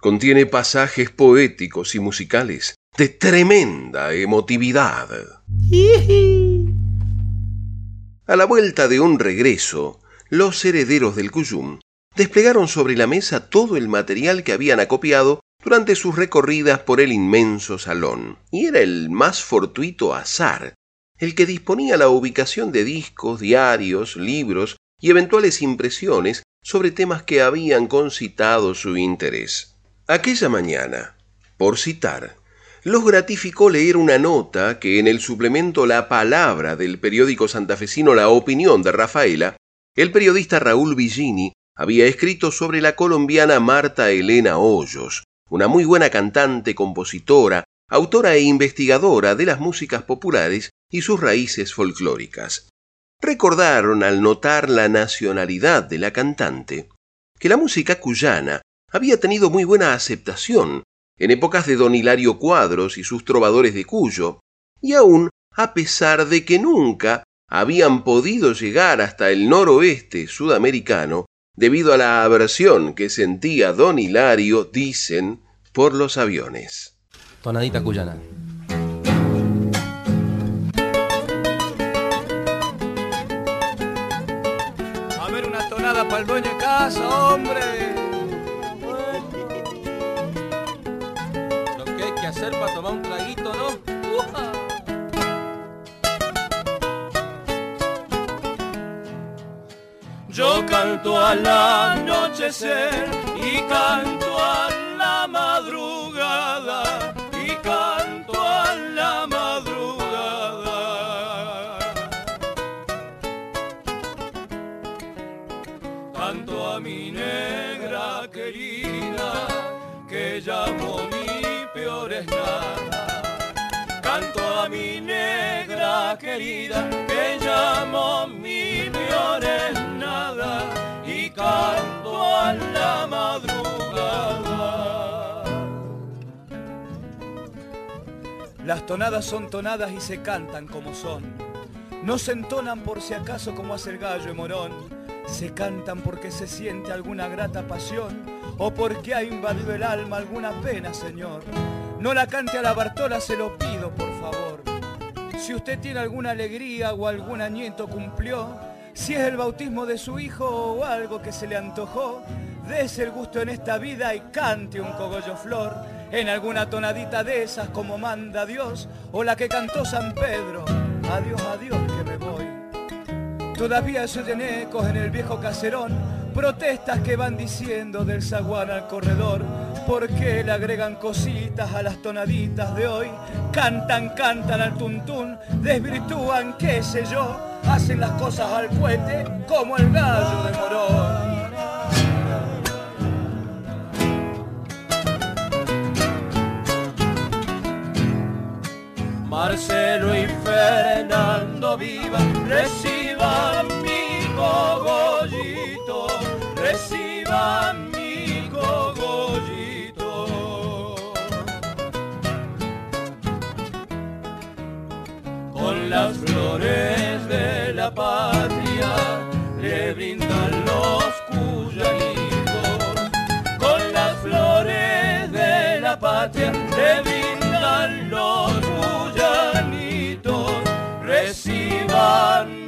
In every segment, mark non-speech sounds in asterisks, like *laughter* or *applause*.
contiene pasajes poéticos y musicales de tremenda emotividad. A la vuelta de un regreso, los herederos del Cuyum desplegaron sobre la mesa todo el material que habían acopiado durante sus recorridas por el inmenso salón, y era el más fortuito azar el que disponía la ubicación de discos, diarios, libros y eventuales impresiones sobre temas que habían concitado su interés. Aquella mañana, por citar, los gratificó leer una nota que en el suplemento La Palabra del periódico santafesino La Opinión de Rafaela, el periodista Raúl Villini había escrito sobre la colombiana Marta Elena Hoyos, una muy buena cantante, compositora, autora e investigadora de las músicas populares y sus raíces folclóricas. Recordaron al notar la nacionalidad de la cantante que la música cuyana había tenido muy buena aceptación en épocas de don Hilario Cuadros y sus trovadores de Cuyo, y aún a pesar de que nunca habían podido llegar hasta el noroeste sudamericano debido a la aversión que sentía don Hilario, dicen, por los aviones tonadita cuyana. A ver una tonada para el dueño de casa, hombre. Para tomar un traguito, ¿no? Yo canto al anochecer y canto Canto a mi negra querida que llamo mi peor nada y canto a la madrugada. Las tonadas son tonadas y se cantan como son. No se entonan por si acaso como hace el gallo y morón. Se cantan porque se siente alguna grata pasión o porque ha invadido el alma alguna pena, Señor. No la cante a la Bartola, se lo pido, por favor. Si usted tiene alguna alegría o algún añito cumplió, si es el bautismo de su hijo o algo que se le antojó, dése el gusto en esta vida y cante un cogollo flor en alguna tonadita de esas como manda Dios, o la que cantó San Pedro, adiós, adiós que me voy. Todavía se oyen ecos en el viejo caserón, protestas que van diciendo del zaguán al corredor, porque le agregan cositas a las tonaditas de hoy, cantan, cantan al tuntún, desvirtúan, qué sé yo, hacen las cosas al puente como el gallo de Morón. Marcelo y Fernando viva, reciban mi cogollito,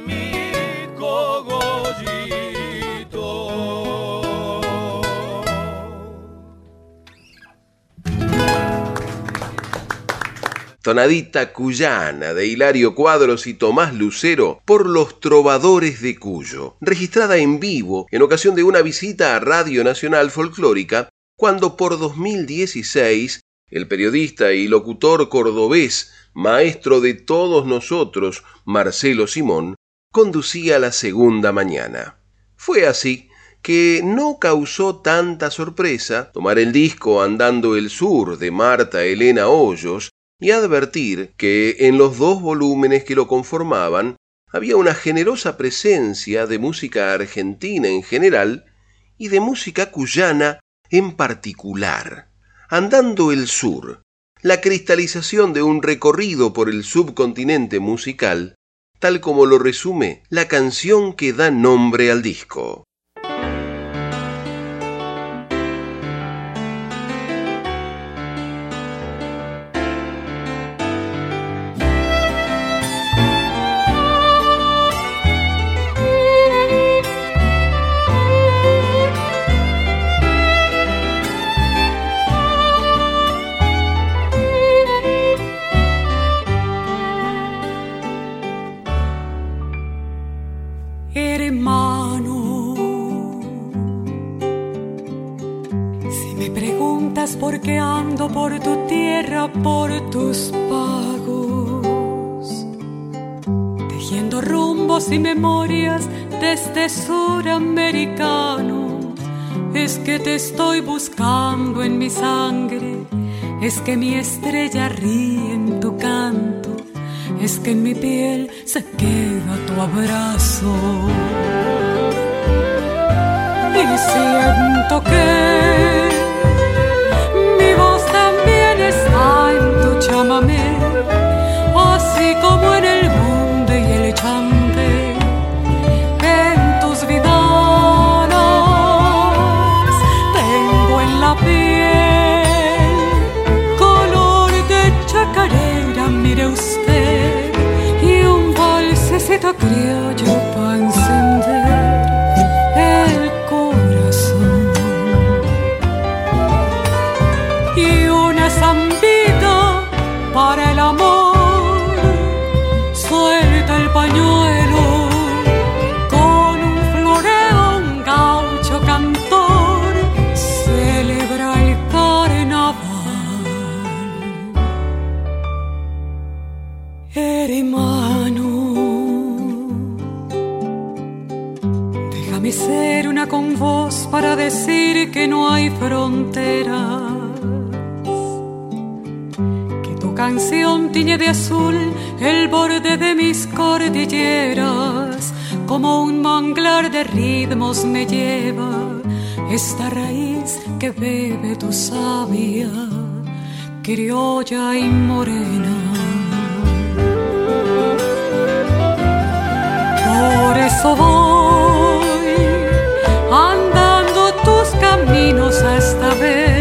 mi. Tonadita cuyana de Hilario Cuadros y Tomás Lucero por los Trovadores de Cuyo, registrada en vivo en ocasión de una visita a Radio Nacional Folclórica, cuando por 2016 el periodista y locutor cordobés maestro de todos nosotros, Marcelo Simón, conducía la segunda mañana. Fue así que no causó tanta sorpresa tomar el disco Andando el Sur de Marta Elena Hoyos y advertir que en los dos volúmenes que lo conformaban había una generosa presencia de música argentina en general y de música cuyana en particular. Andando el Sur, la cristalización de un recorrido por el subcontinente musical, tal como lo resume la canción que da nombre al disco. Que mi estrella ríe en tu canto, es que en mi piel con voz para decir que no hay fronteras. Que tu canción tiñe de azul el borde de mis cordilleras. Como un manglar de ritmos me lleva esta raíz que bebe tu sabia, criolla y morena. Por eso voy andando tus caminos hasta ver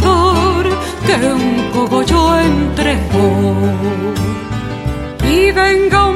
que un cogollo entregó. Y venga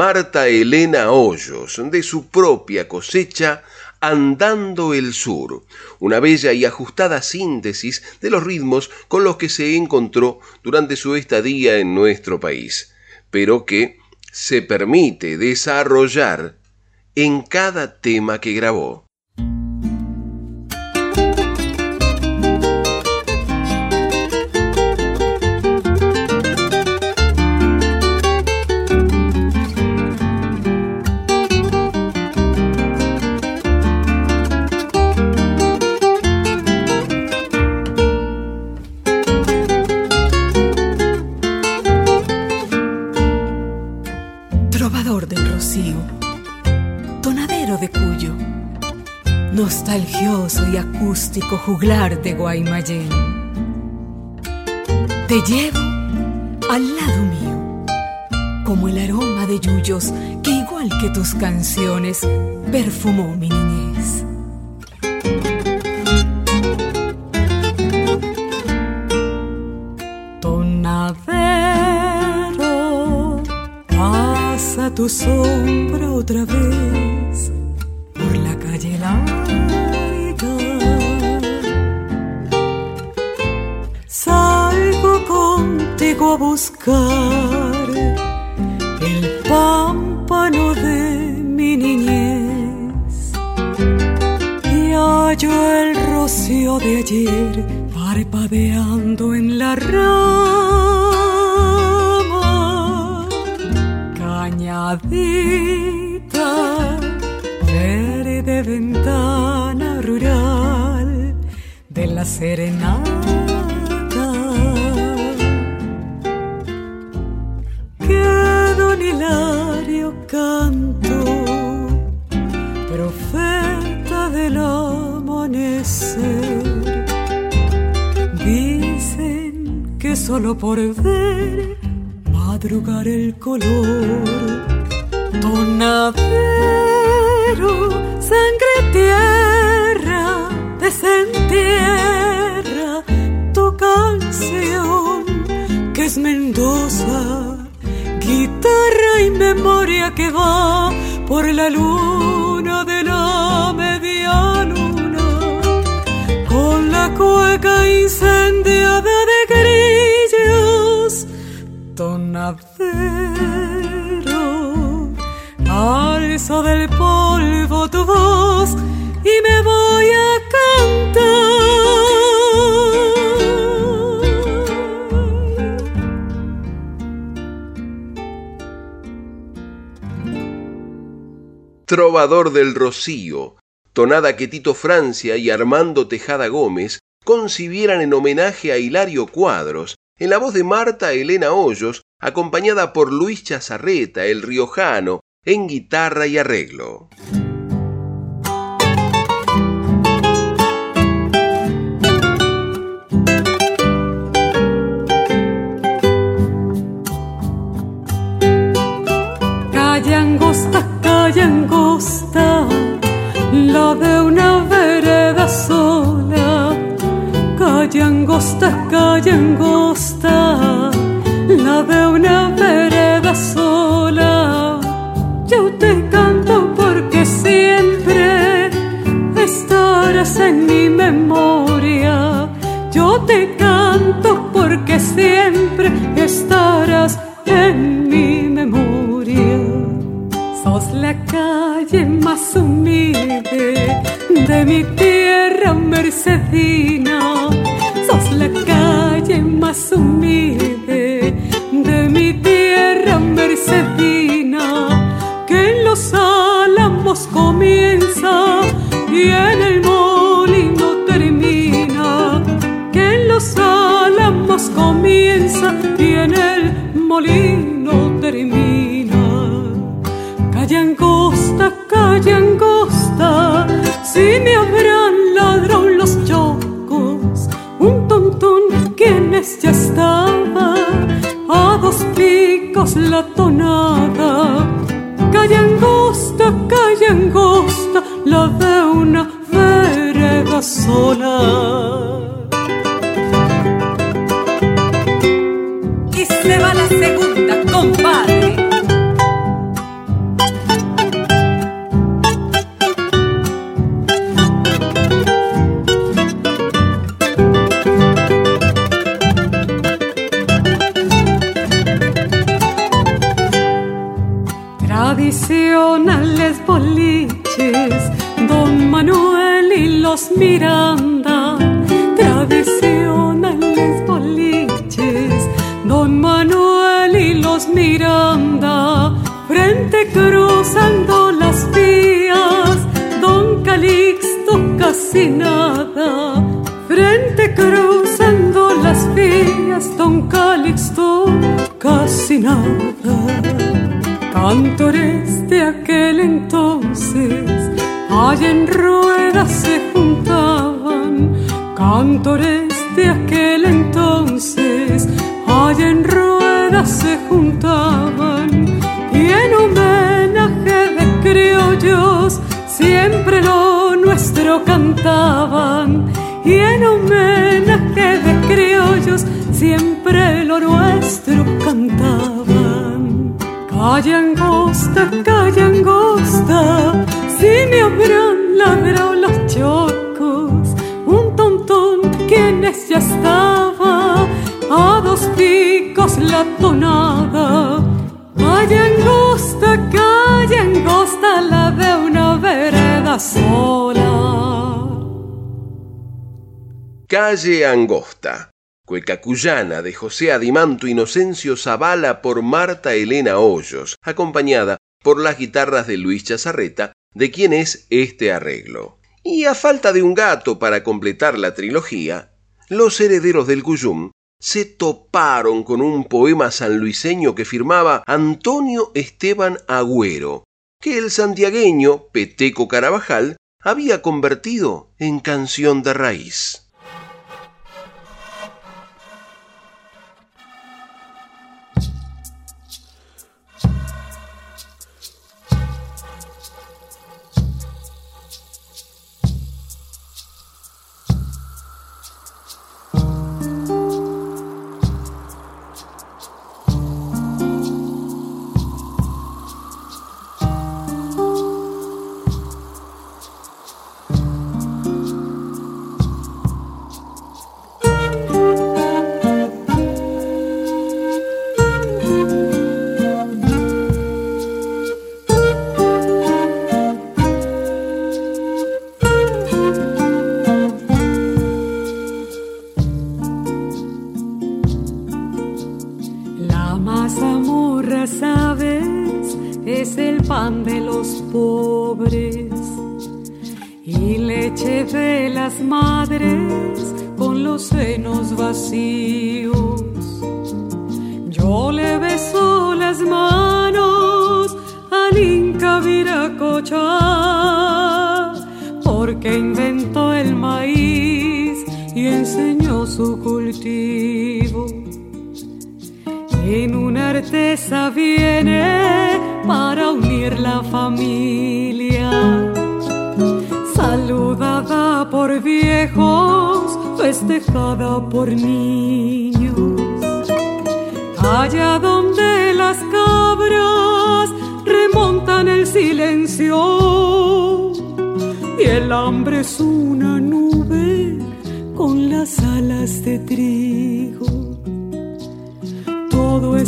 Marta Elena Hoyos, de su propia cosecha, Andando el Sur, una bella y ajustada síntesis de los ritmos con los que se encontró durante su estadía en nuestro país, pero que se permite desarrollar en cada tema que grabó. Y acústico juglar de Guaymallén. Te llevo al lado mío, como el aroma de yuyos que igual que tus canciones perfumó mi niñez. Tonadero, pasa tu sombra otra vez por la calle larga. Contigo a buscar el pámpano de mi niñez. Y hallo el rocío de ayer parpadeando en la rama. Cañadita verde ventana rural de la serenata solo por ver madrugar el color, tonadero, sangre tierra, desentierra tu canción que es Mendoza, guitarra y memoria que va por la luna de la media luna con la cueca incendiada del polvo tu voz y me voy a cantar. Trovador del Rocío, tonada que Tito Francia y Armando Tejada Gómez concibieran en homenaje a Hilario Cuadros, en la voz de Marta Elena Hoyos, acompañada por Luis Chazarreta, el riojano, en guitarra y arreglo. Boliches, Don Manuel y los Miranda. Tradicionales boliches, Don Manuel y los Miranda. Frente cruzando las vías, Don Calixto casi nada. Frente cruzando las vías, Don Calixto casi nada Cantores de aquel entonces, allá en ruedas se juntaban. Cantores Calle Angosta cueca cuyana de José Adimanto Inocencio Zavala por Marta Elena Hoyos, acompañada por las guitarras de Luis Chazarreta, de quien es este arreglo. Y a falta de un gato para completar la trilogía, los herederos del Cuyum se toparon con un poema sanluiseño que firmaba Antonio Esteban Agüero, que el santiagueño Peteco Carabajal había convertido en canción de raíz.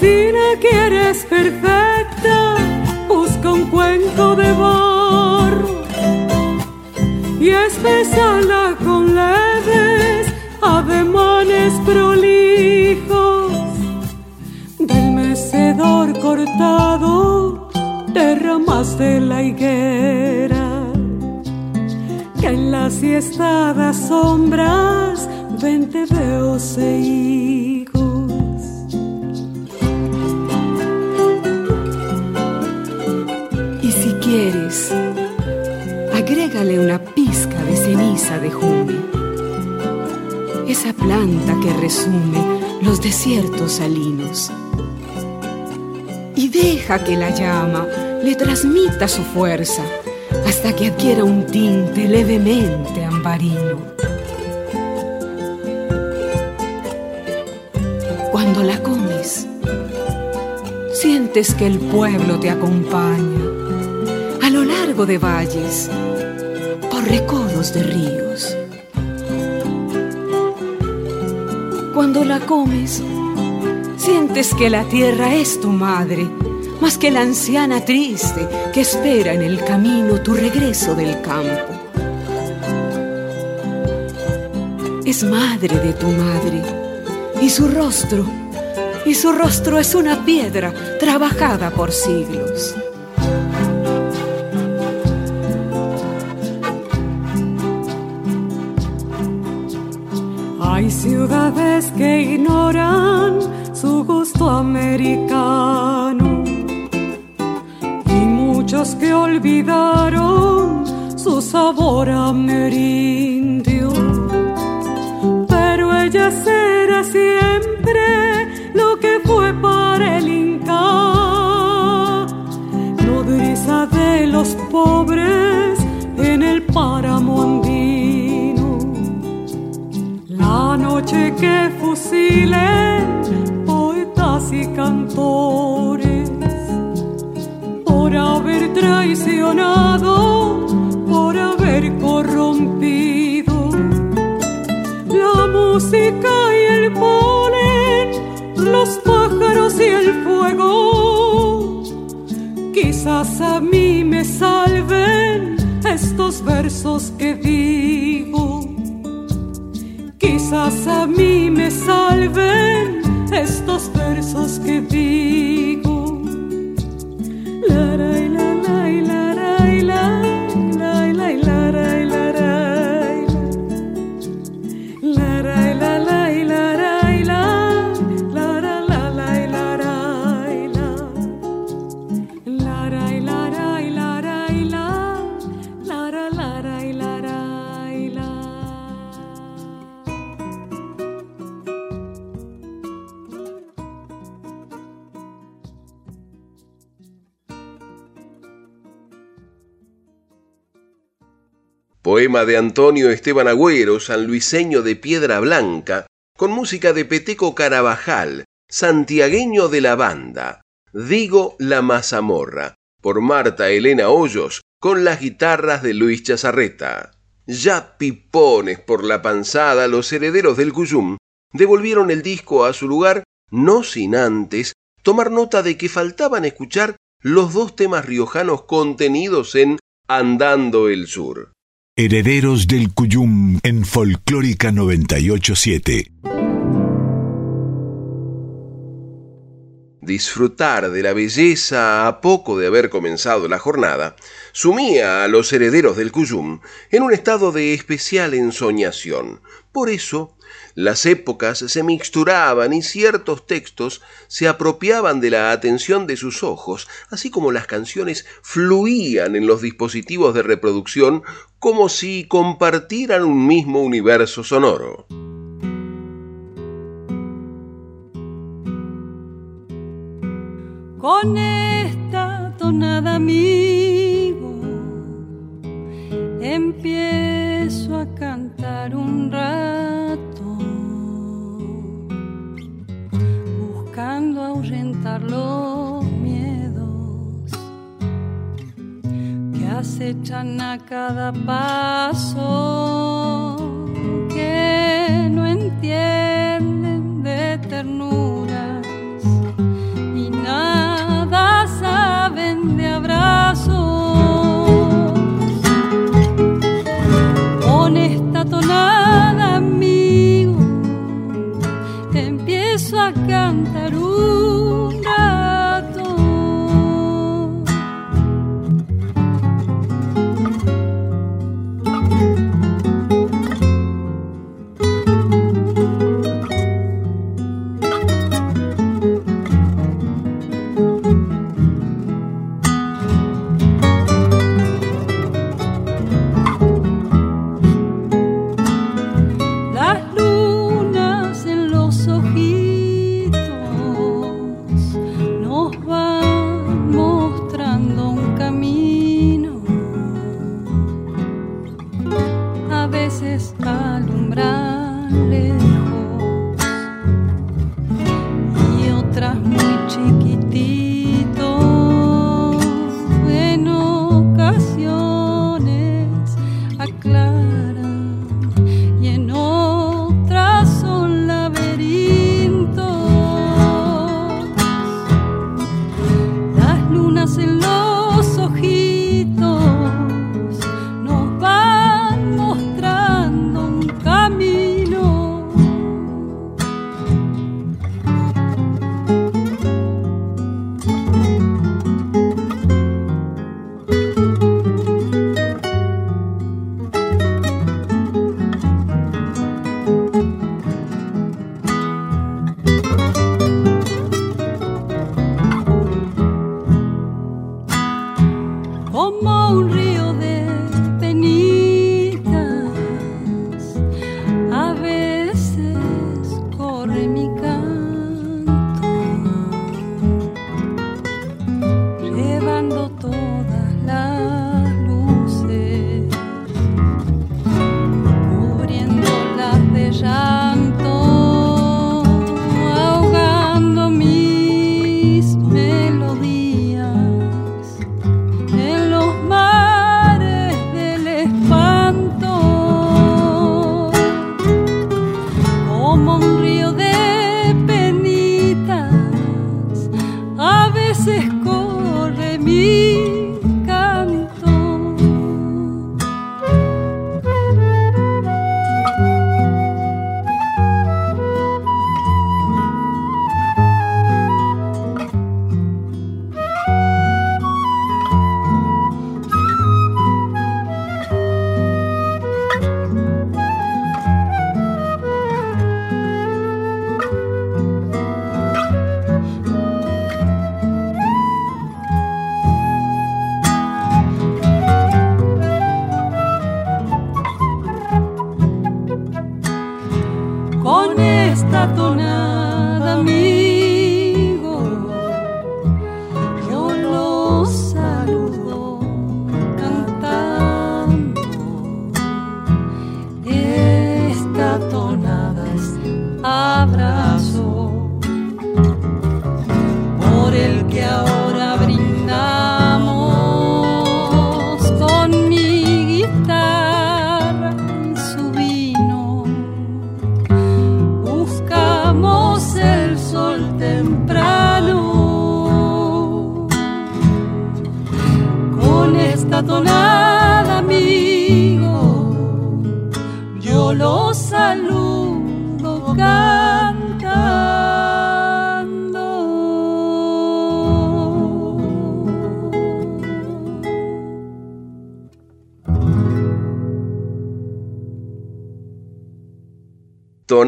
Si la quieres perfecta, busca un cuenco de barro y espesala con leves ademanes prolijos del mecedor cortado de ramas de la higuera que en las siestadas sombras vente veo seguir. Llama le transmita su fuerza hasta que adquiera un tinte levemente ambarino. Cuando la comes, sientes que el pueblo te acompaña a lo largo de valles, recodos de ríos. Cuando la comes, sientes que la tierra es tu madre más que la anciana triste que espera en el camino tu regreso del campo. Es madre de tu madre y su rostro, y su rostro es una piedra trabajada por siglos. Ciudades que ignoran su gusto americano y muchos que olvidaron su sabor amerindio. Pero ella será siempre lo que fue para el Inca, nodriza de los pobres en el páramo que fusilen y cantores por haber traicionado, por haber corrompido la música y el polen, los pájaros y el fuego. Quizás a mí me salven estos versos que digo. A mí me salven estos versos que digo. Poema de Antonio Esteban Agüero, sanluiseño de Piedra Blanca, con música de Peteco Carabajal, santiagueño de la banda. Digo la mazamorra, por Marta Elena Hoyos, con las guitarras de Luis Chazarreta. Ya pipones por la panzada, los herederos del Cuyum devolvieron el disco a su lugar, no sin antes tomar nota de que faltaban escuchar los dos temas riojanos contenidos en Andando el Sur. Herederos del Cuyum en Folclórica 987. Disfrutar de la belleza a poco de haber comenzado la jornada sumía a los herederos del Cuyum en un estado de especial ensoñación. Por eso, las épocas se mixturaban y ciertos textos se apropiaban de la atención de sus ojos, así como las canciones fluían en los dispositivos de reproducción como si compartieran un mismo universo sonoro. Con esta tonada amigo empiezo a cantar un rato, ahuyentar los acechan a cada paso, que no entienden de ternuras real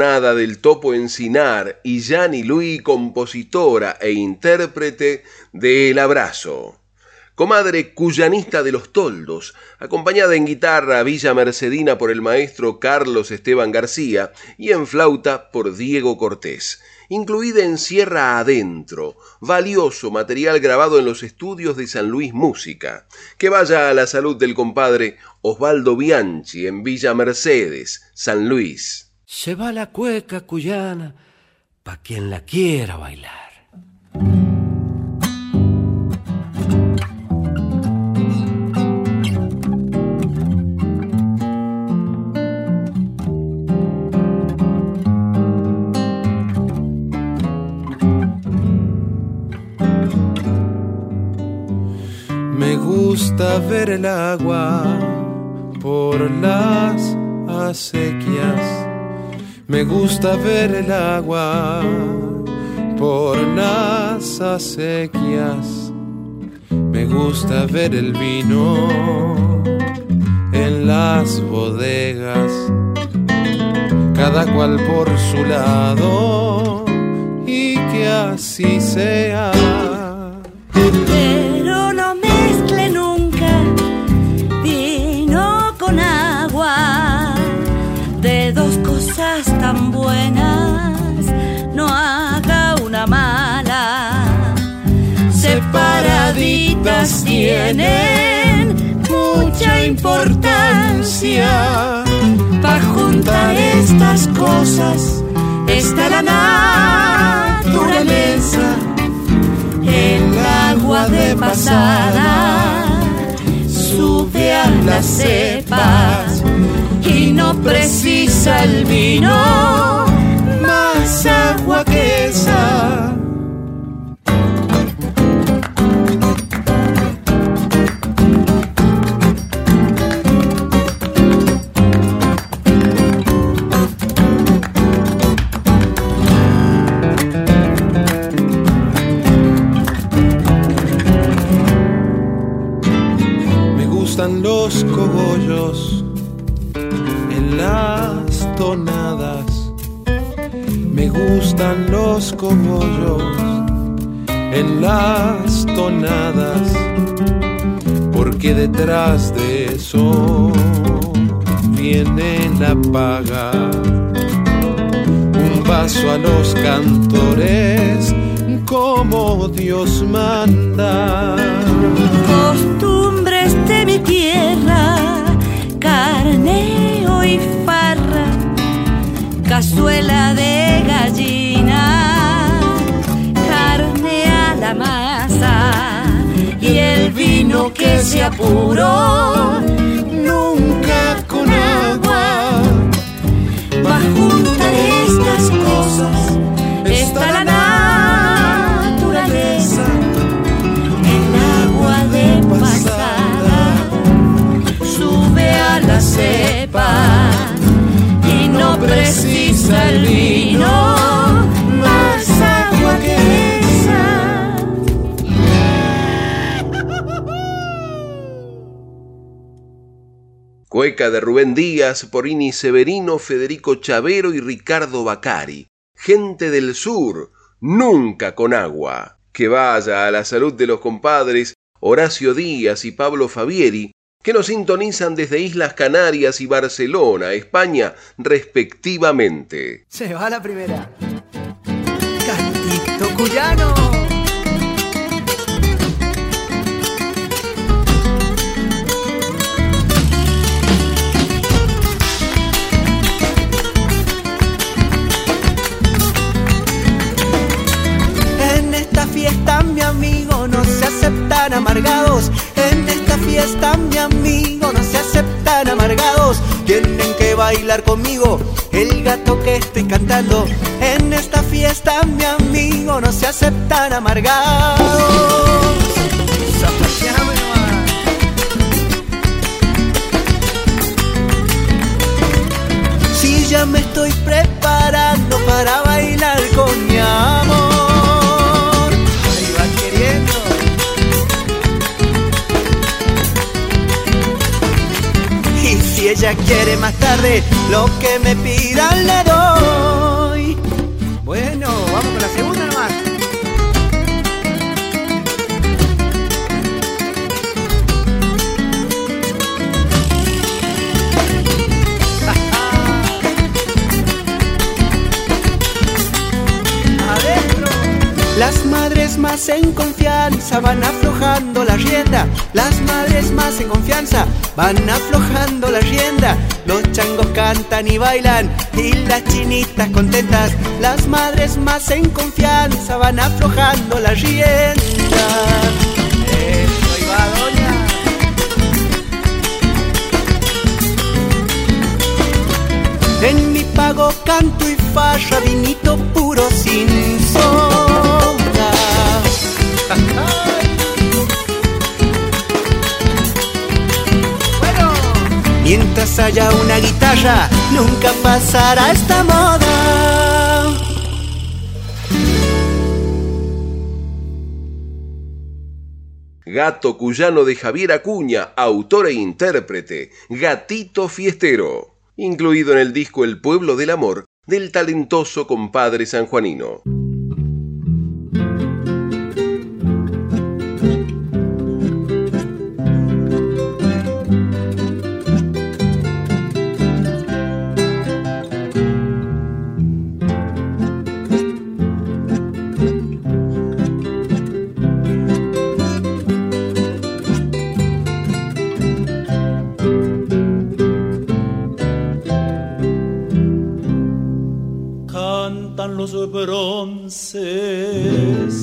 del Topo Encinar y Yani Luis, compositora e intérprete de El Abrazo. Comadre cuyanista de los toldos, acompañada en guitarra Villa Mercedina por el maestro Carlos Esteban García y en flauta por Diego Cortés, incluida en Sierra Adentro, valioso material grabado en los estudios de San Luis Música. Que vaya a la salud del compadre Osvaldo Bianchi en Villa Mercedes, San Luis se va la cueca cuyana pa' quien la quiera bailar. Me gusta ver el agua por las acequias me gusta ver el agua por las acequias. Me gusta ver el vino en las bodegas. Cada cual por su lado y que así sea. Tienen mucha importancia. Para juntar estas cosas está la naturaleza, el agua de pasada sube a las cepas y no precisa el vino más agua que esa detrás de eso viene la paga. Un vaso a los cantores como Dios manda. Costumbres de mi tierra, carneo y farra, cazuela de vino que se apuró Cueca de Rubén Díaz, Porini Severino, Federico Chavero y Ricardo Bacari. Gente del sur, nunca con agua. Que vaya a la salud de los compadres Horacio Díaz y Pablo Fabieri, que nos sintonizan desde Islas Canarias y Barcelona, España, respectivamente. Se va la primera. Cantito cuyano. Fiesta, mi amigo, no se aceptan amargados. Tienen que bailar conmigo el gato que estoy cantando. En esta fiesta, mi amigo, no se aceptan amargados. Si ya me estoy preparando para bailar quiere más tarde, lo que me pidan le doy. Bueno, vamos con la segunda nomás. *laughs* Las madres más en confianza van aflojando la rienda. Las madres más en confianza van aflojando la rienda. Los changos cantan y bailan y las chinitas contentas. Las madres más en confianza van aflojando la rienda. En mi pago canto y farra, vinito puro sin sombra. *laughs* mientras haya una guitarra, nunca pasará esta moda. Gato Cuyano de Javier Acuña, autor e intérprete, Gatito Fiestero, incluido en el disco El Pueblo del Amor del talentoso compadre sanjuanino. Bronces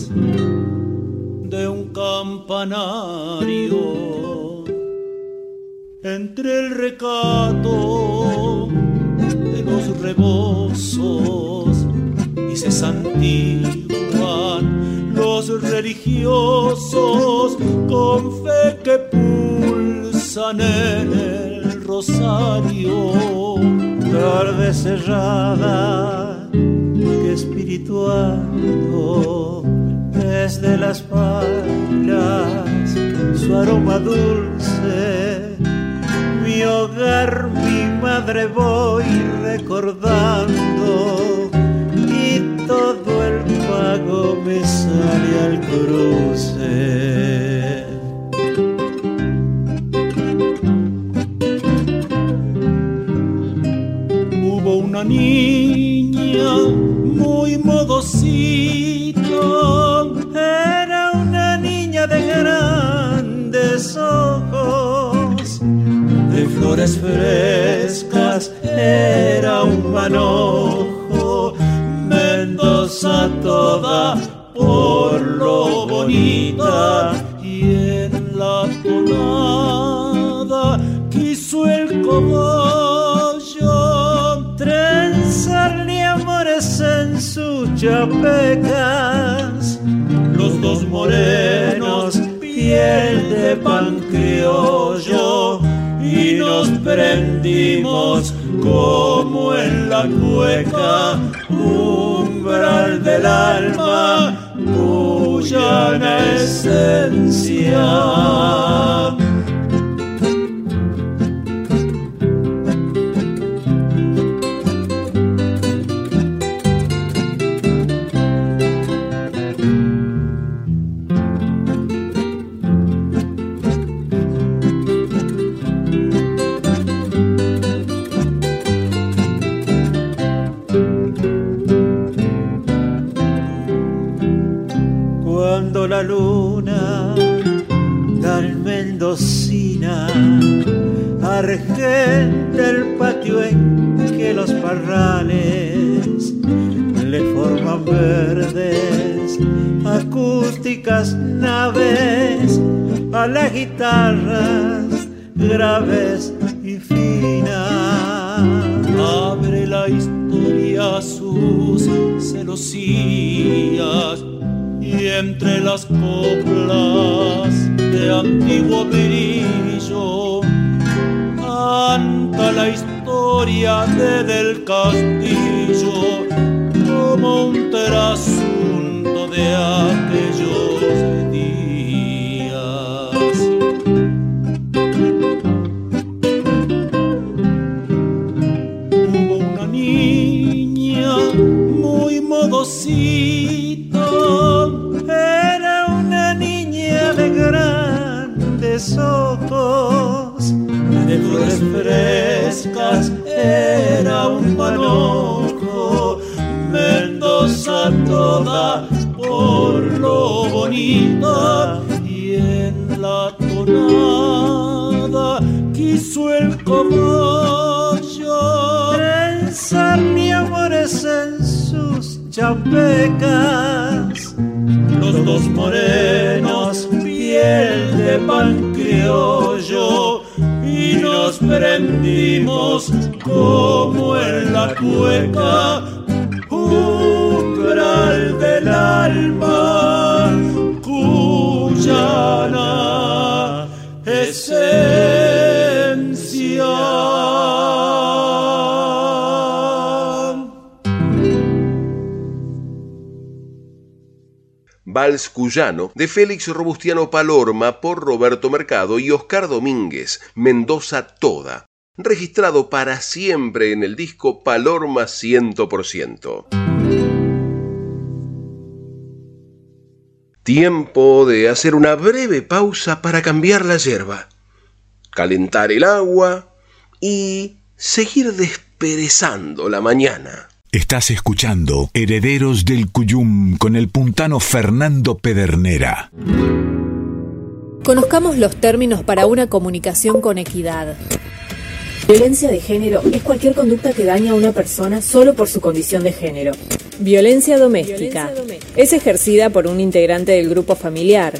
de un campanario. Entre el recato de los rebozos y se santiguan los religiosos con fe que pulsan en el rosario. Tarde cerrada espiritual desde las pailas, su aroma dulce, mi hogar, mi madre voy recordando y todo el pago me sale al cruce. Hubo una niña era una niña de grandes ojos, de flores frescas era un manojo, Mendoza toda por lo bonita y en la tonada quiso el cobar. Chapecas, los dos morenos piel de pan criollo y nos prendimos como en la cueca, umbral del alma, cuya esencia. Pan criollo y nos prendimos como en la cueca, umbral del alma, Vals Cuyano de Félix Robustiano Palorma por Roberto Mercado y Oscar Domínguez, Mendoza Toda, registrado para siempre en el disco Palorma 100%. Tiempo de hacer una breve pausa para cambiar la hierba, calentar el agua y seguir desperezando la mañana. Estás escuchando Herederos del Cuyum con el puntano Fernando Pedernera. Conozcamos los términos para una comunicación con equidad. Violencia de género es cualquier conducta que daña a una persona solo por su condición de género. Violencia doméstica es ejercida por un integrante del grupo familiar,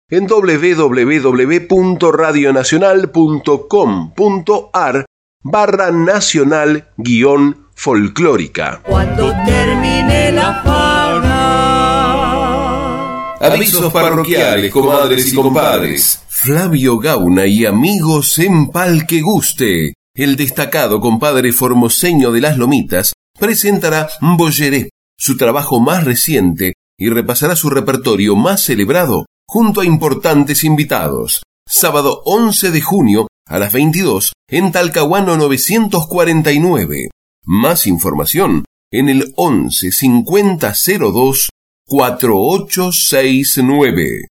en www.radionacional.com.ar barra nacional guion folclórica. Cuando termine la Avisos parroquiales, comadres y compadres. Flavio Gauna y amigos en Pal que Guste. El destacado compadre formoseño de las Lomitas presentará Bolleré, su trabajo más reciente, y repasará su repertorio más celebrado junto a importantes invitados. Sábado 11 de junio a las 22 en Talcahuano 949. Más información en el 11 50 02 4869.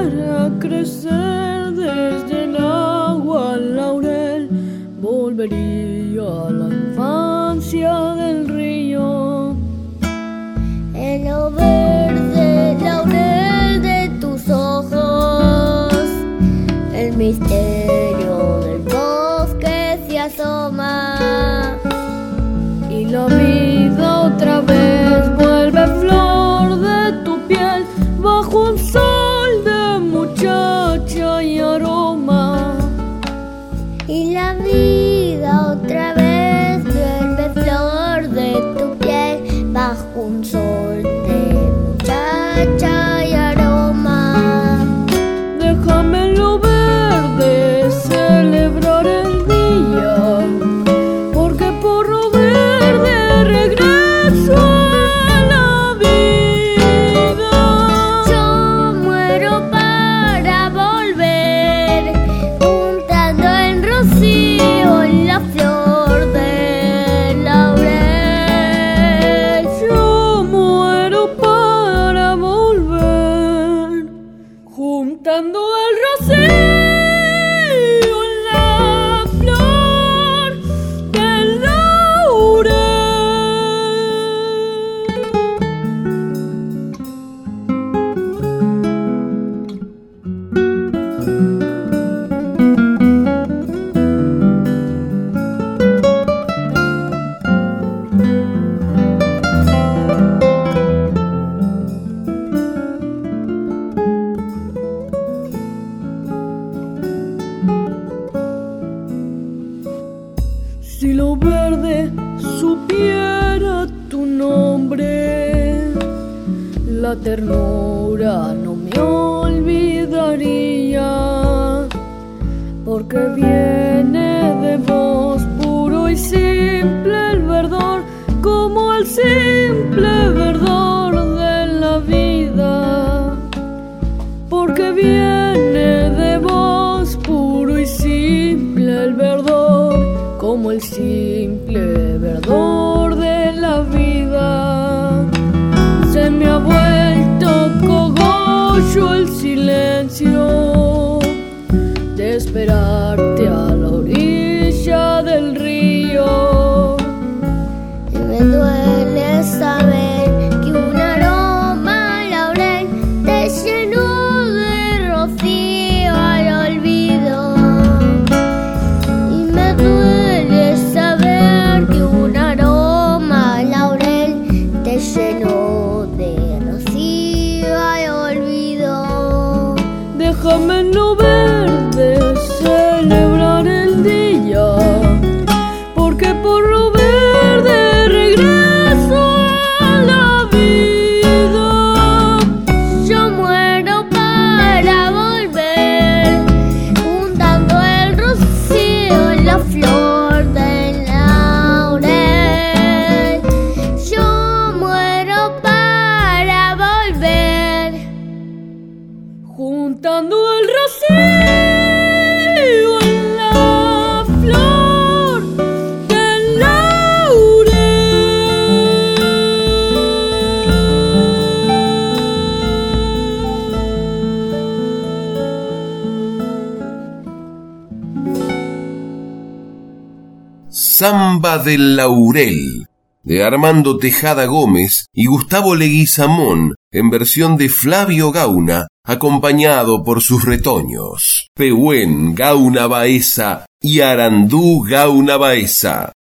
Del Laurel, de Armando Tejada Gómez y Gustavo Leguizamón, en versión de Flavio Gauna, acompañado por sus retoños, Pehuen Gauna Baeza y Arandú Gauna Baeza.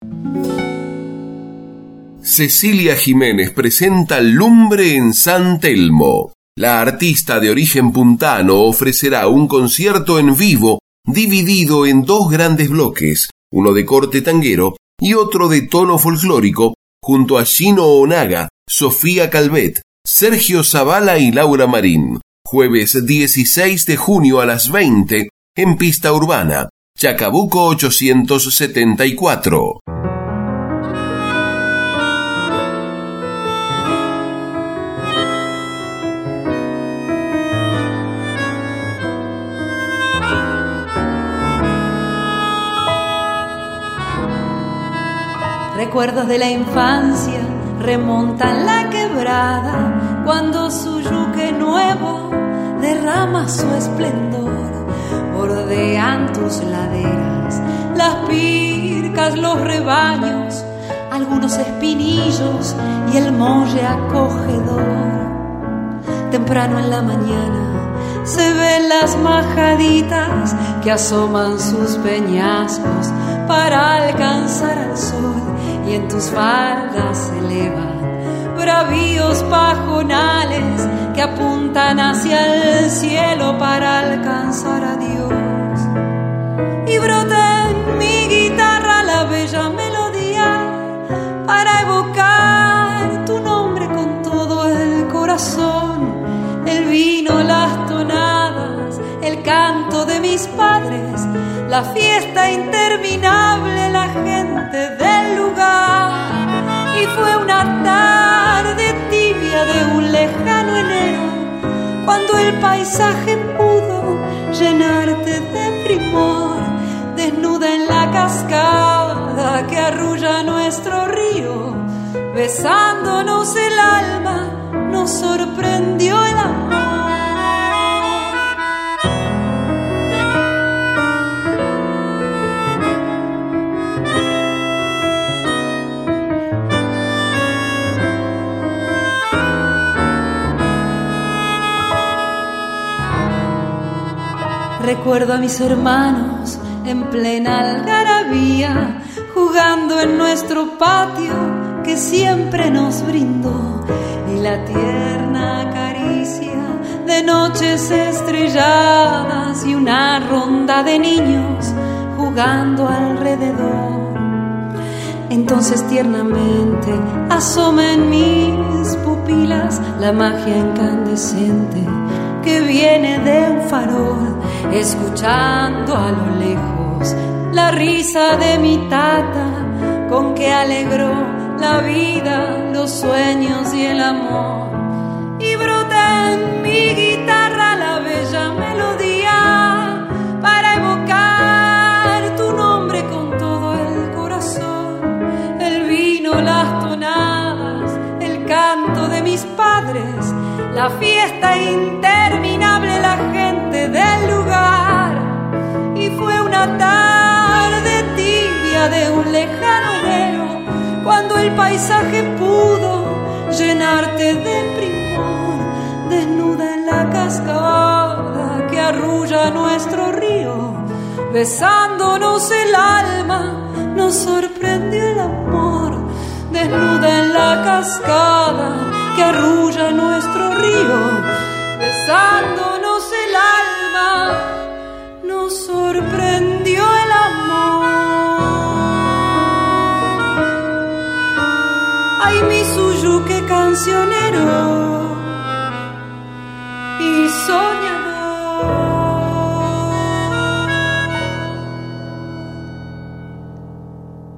Cecilia Jiménez presenta Lumbre en San Telmo. La artista de origen puntano ofrecerá un concierto en vivo dividido en dos grandes bloques, uno de corte tanguero y otro de tono folclórico, junto a Shino Onaga, Sofía Calvet, Sergio Zavala y Laura Marín. Jueves 16 de junio a las 20 en Pista Urbana, Chacabuco 874. Recuerdos de la infancia remontan la quebrada cuando su yuque nuevo derrama su esplendor. Bordean tus laderas, las pircas, los rebaños, algunos espinillos y el molle acogedor. Temprano en la mañana se ven las majaditas que asoman sus peñascos para alcanzar al sol y en tus faldas se elevan bravíos pajonales que apuntan hacia el cielo para alcanzar a Dios. Y brota en mi guitarra la bella melodía para evocar tu nombre con todo el corazón, el vino, las canto de mis padres, la fiesta interminable, la gente del lugar. Y fue una tarde tibia de un lejano enero, cuando el paisaje pudo llenarte de primor, desnuda en la cascada que arrulla nuestro río, besándonos el alma, nos sorprendió el amor. Recuerdo a mis hermanos en plena algarabía, jugando en nuestro patio que siempre nos brindó, y la tierna caricia de noches estrelladas y una ronda de niños jugando alrededor. Entonces tiernamente asoma en mis pupilas la magia incandescente que viene de un farol, escuchando a lo lejos la risa de mi tata, con que alegró la vida, los sueños y el amor. Y brota en mi guitarra la bella melodía para evocar tu nombre con todo el corazón, el vino, las tonadas, el canto de mis padres la fiesta interminable, una tarde tibia de un lejano enero, cuando el paisaje pudo llenarte de primor, desnuda en la cascada que arrulla nuestro río, besándonos el alma, nos sorprendió el amor, desnuda en la cascada que arrulla nuestro río, besándonos cancionero y soñador.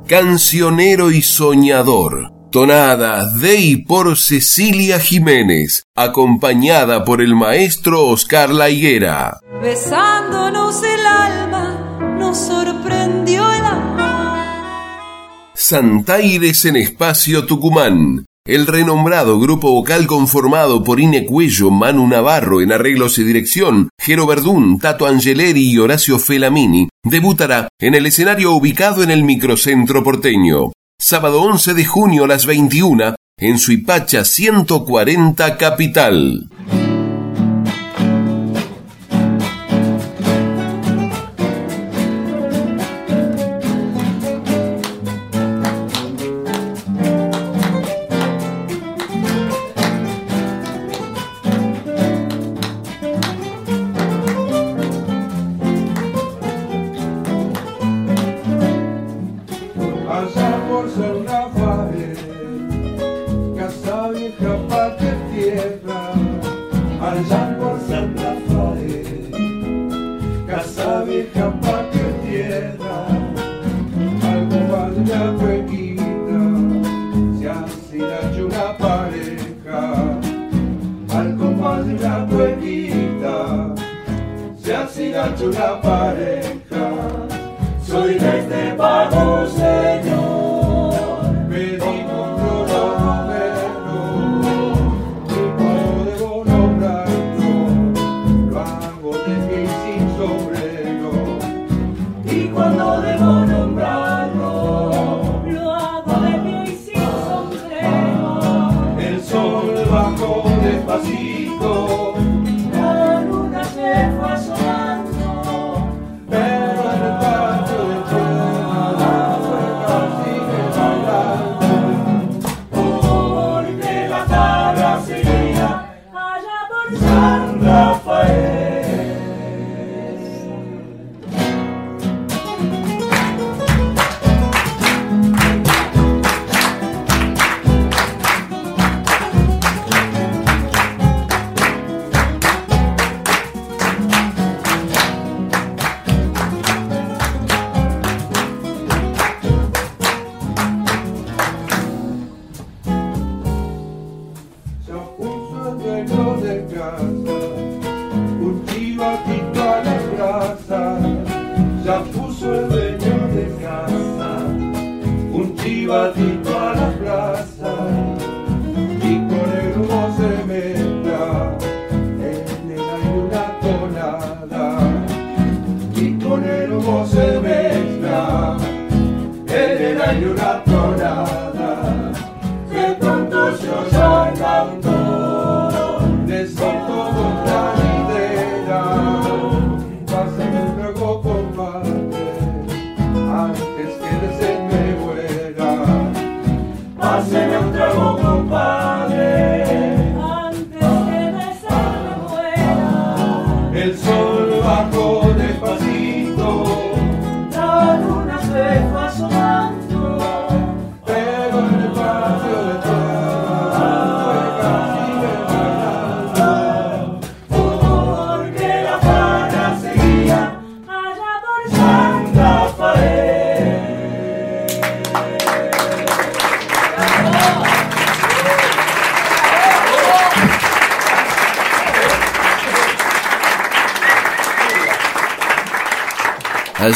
Cancionero y soñador tonada de y por Cecilia Jiménez, acompañada por el maestro Oscar La Higuera. Besándonos el alma, nos sorprendió el amor. Santaires en Espacio Tucumán, el renombrado grupo vocal conformado por Ine Cuello, Manu Navarro en arreglos y dirección, Jero Verdún, Tato Angeleri y Horacio Felamini, debutará en el escenario ubicado en el microcentro porteño. Sábado 11 de junio a las 21 en Suipacha 140 Capital.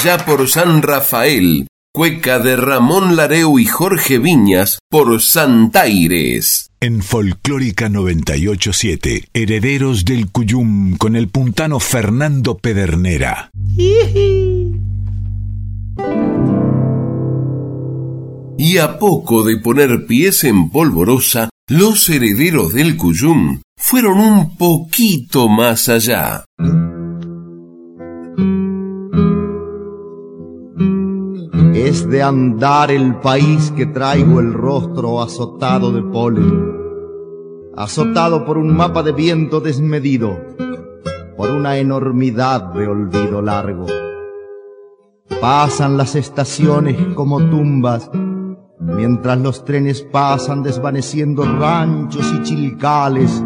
Allá por San Rafael, cueca de Ramón Lareu y Jorge Viñas por Santaires. En Folclórica 987, Herederos del Cuyum con el puntano Fernando Pedernera. Y a poco de poner pies en polvorosa, los herederos del Cuyum fueron un poquito más allá. De andar el país que traigo el rostro azotado de polen, azotado por un mapa de viento desmedido, por una enormidad de olvido largo. Pasan las estaciones como tumbas, mientras los trenes pasan desvaneciendo ranchos y chilcales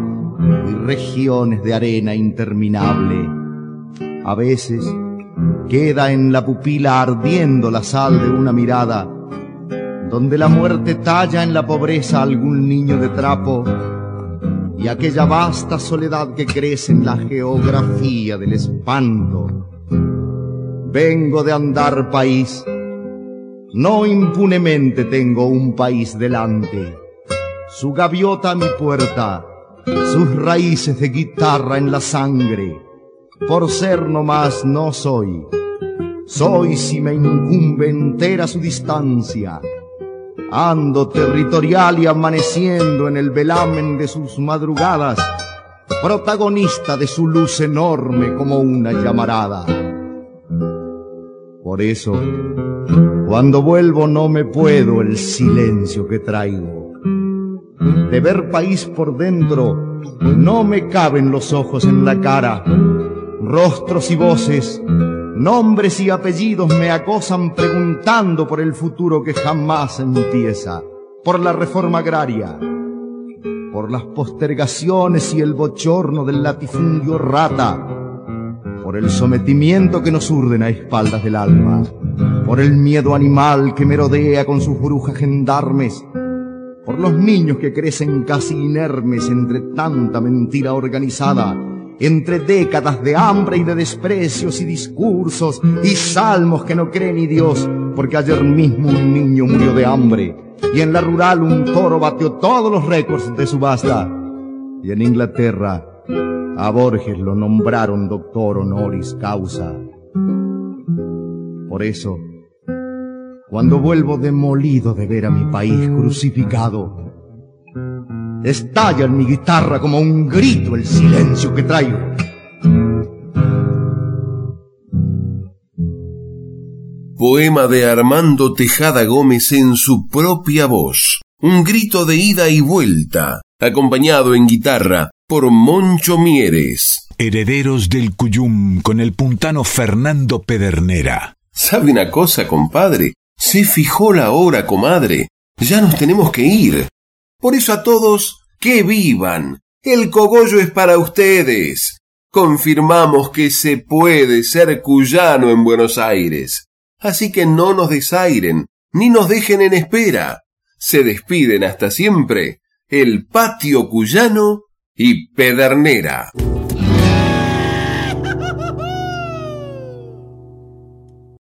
y regiones de arena interminable. A veces, Queda en la pupila ardiendo la sal de una mirada, donde la muerte talla en la pobreza algún niño de trapo. Y aquella vasta soledad que crece en la geografía del espanto. Vengo de andar país, no impunemente tengo un país delante, su gaviota a mi puerta, sus raíces de guitarra en la sangre. Por ser nomás no soy, soy si me incumbe entera su distancia. Ando territorial y amaneciendo en el velamen de sus madrugadas, protagonista de su luz enorme como una llamarada. Por eso, cuando vuelvo no me puedo el silencio que traigo. De ver país por dentro, no me caben los ojos en la cara. Rostros y voces, nombres y apellidos me acosan preguntando por el futuro que jamás empieza, por la reforma agraria, por las postergaciones y el bochorno del latifundio rata, por el sometimiento que nos urden a espaldas del alma, por el miedo animal que merodea con sus brujas gendarmes, por los niños que crecen casi inermes entre tanta mentira organizada, entre décadas de hambre y de desprecios y discursos y salmos que no cree ni Dios, porque ayer mismo un niño murió de hambre y en la rural un toro batió todos los récords de subasta y en Inglaterra a Borges lo nombraron doctor honoris causa. Por eso, cuando vuelvo demolido de ver a mi país crucificado, estalla en mi guitarra como un grito el silencio que traigo. Poema de Armando Tejada Gómez en su propia voz. Un grito de ida y vuelta, acompañado en guitarra por Moncho Mieres. Herederos del Cuyum con el puntano Fernando Pedernera. ¿Sabe una cosa, compadre? Se fijó la hora, comadre. Ya nos tenemos que ir. Por eso a todos, que vivan. El cogollo es para ustedes. Confirmamos que se puede ser cuyano en Buenos Aires. Así que no nos desairen, ni nos dejen en espera. Se despiden hasta siempre el patio cuyano y Pedernera.